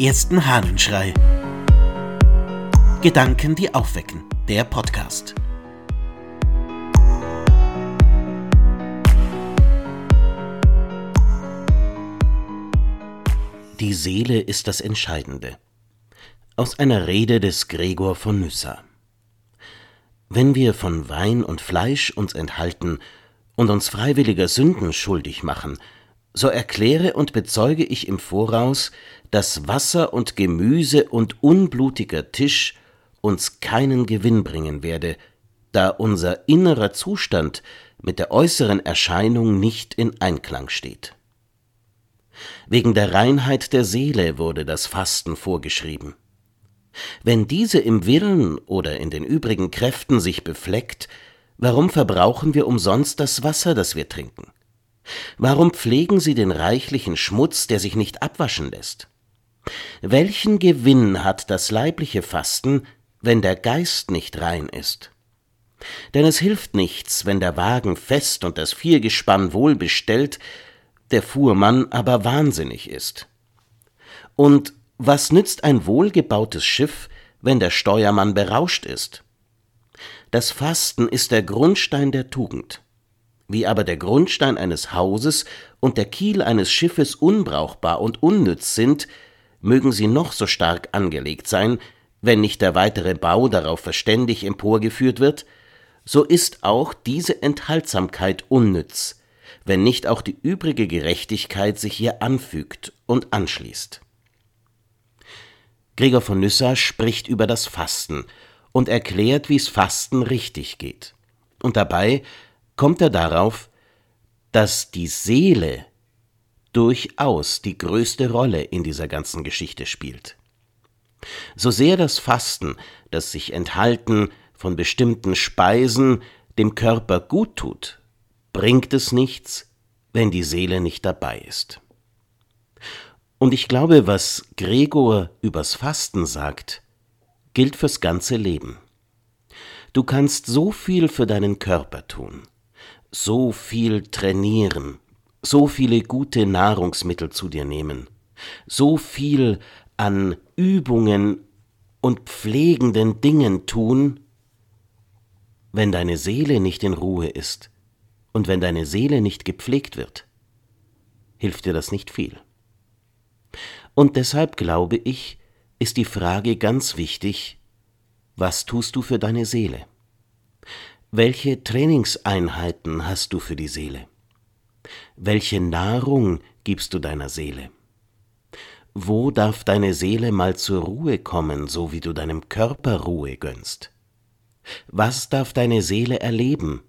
ersten Hahnenschrei. Gedanken, die aufwecken. Der Podcast. Die Seele ist das Entscheidende. Aus einer Rede des Gregor von Nyssa. Wenn wir von Wein und Fleisch uns enthalten und uns freiwilliger Sünden schuldig machen, so erkläre und bezeuge ich im Voraus, dass Wasser und Gemüse und unblutiger Tisch uns keinen Gewinn bringen werde, da unser innerer Zustand mit der äußeren Erscheinung nicht in Einklang steht. Wegen der Reinheit der Seele wurde das Fasten vorgeschrieben. Wenn diese im Willen oder in den übrigen Kräften sich befleckt, warum verbrauchen wir umsonst das Wasser, das wir trinken? Warum pflegen sie den reichlichen Schmutz, der sich nicht abwaschen lässt? Welchen Gewinn hat das leibliche Fasten, wenn der Geist nicht rein ist? Denn es hilft nichts, wenn der Wagen fest und das Viergespann wohl bestellt, der Fuhrmann aber wahnsinnig ist. Und was nützt ein wohlgebautes Schiff, wenn der Steuermann berauscht ist? Das Fasten ist der Grundstein der Tugend. Wie aber der Grundstein eines Hauses und der Kiel eines Schiffes unbrauchbar und unnütz sind, mögen sie noch so stark angelegt sein, wenn nicht der weitere Bau darauf verständig emporgeführt wird, so ist auch diese Enthaltsamkeit unnütz, wenn nicht auch die übrige Gerechtigkeit sich ihr anfügt und anschließt. Gregor von Nyssa spricht über das Fasten und erklärt, wie's Fasten richtig geht. Und dabei kommt er darauf, dass die Seele durchaus die größte Rolle in dieser ganzen Geschichte spielt. So sehr das Fasten, das sich Enthalten von bestimmten Speisen dem Körper gut tut, bringt es nichts, wenn die Seele nicht dabei ist. Und ich glaube, was Gregor übers Fasten sagt, gilt fürs ganze Leben. Du kannst so viel für deinen Körper tun, so viel trainieren, so viele gute Nahrungsmittel zu dir nehmen, so viel an Übungen und pflegenden Dingen tun, wenn deine Seele nicht in Ruhe ist und wenn deine Seele nicht gepflegt wird, hilft dir das nicht viel. Und deshalb glaube ich, ist die Frage ganz wichtig, was tust du für deine Seele? Welche Trainingseinheiten hast du für die Seele? Welche Nahrung gibst du deiner Seele? Wo darf deine Seele mal zur Ruhe kommen, so wie du deinem Körper Ruhe gönnst? Was darf deine Seele erleben?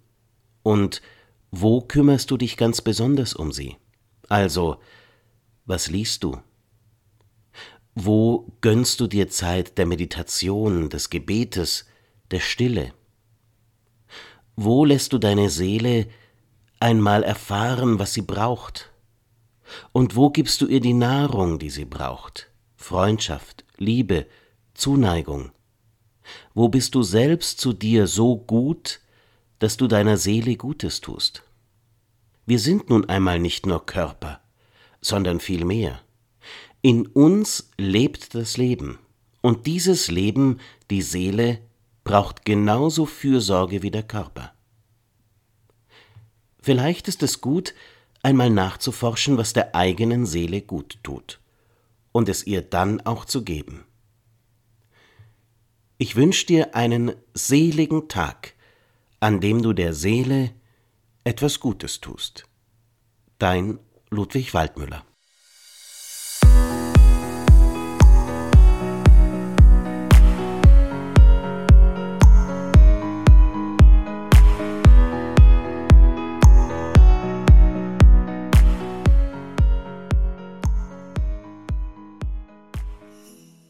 Und wo kümmerst du dich ganz besonders um sie? Also, was liest du? Wo gönnst du dir Zeit der Meditation, des Gebetes, der Stille? Wo lässt du deine Seele einmal erfahren, was sie braucht? Und wo gibst du ihr die Nahrung, die sie braucht? Freundschaft, Liebe, Zuneigung. Wo bist du selbst zu dir so gut, dass du deiner Seele Gutes tust? Wir sind nun einmal nicht nur Körper, sondern viel mehr. In uns lebt das Leben, und dieses Leben, die Seele, braucht genauso Fürsorge wie der Körper. Vielleicht ist es gut, einmal nachzuforschen, was der eigenen Seele gut tut, und es ihr dann auch zu geben. Ich wünsche dir einen seligen Tag, an dem du der Seele etwas Gutes tust. Dein Ludwig Waldmüller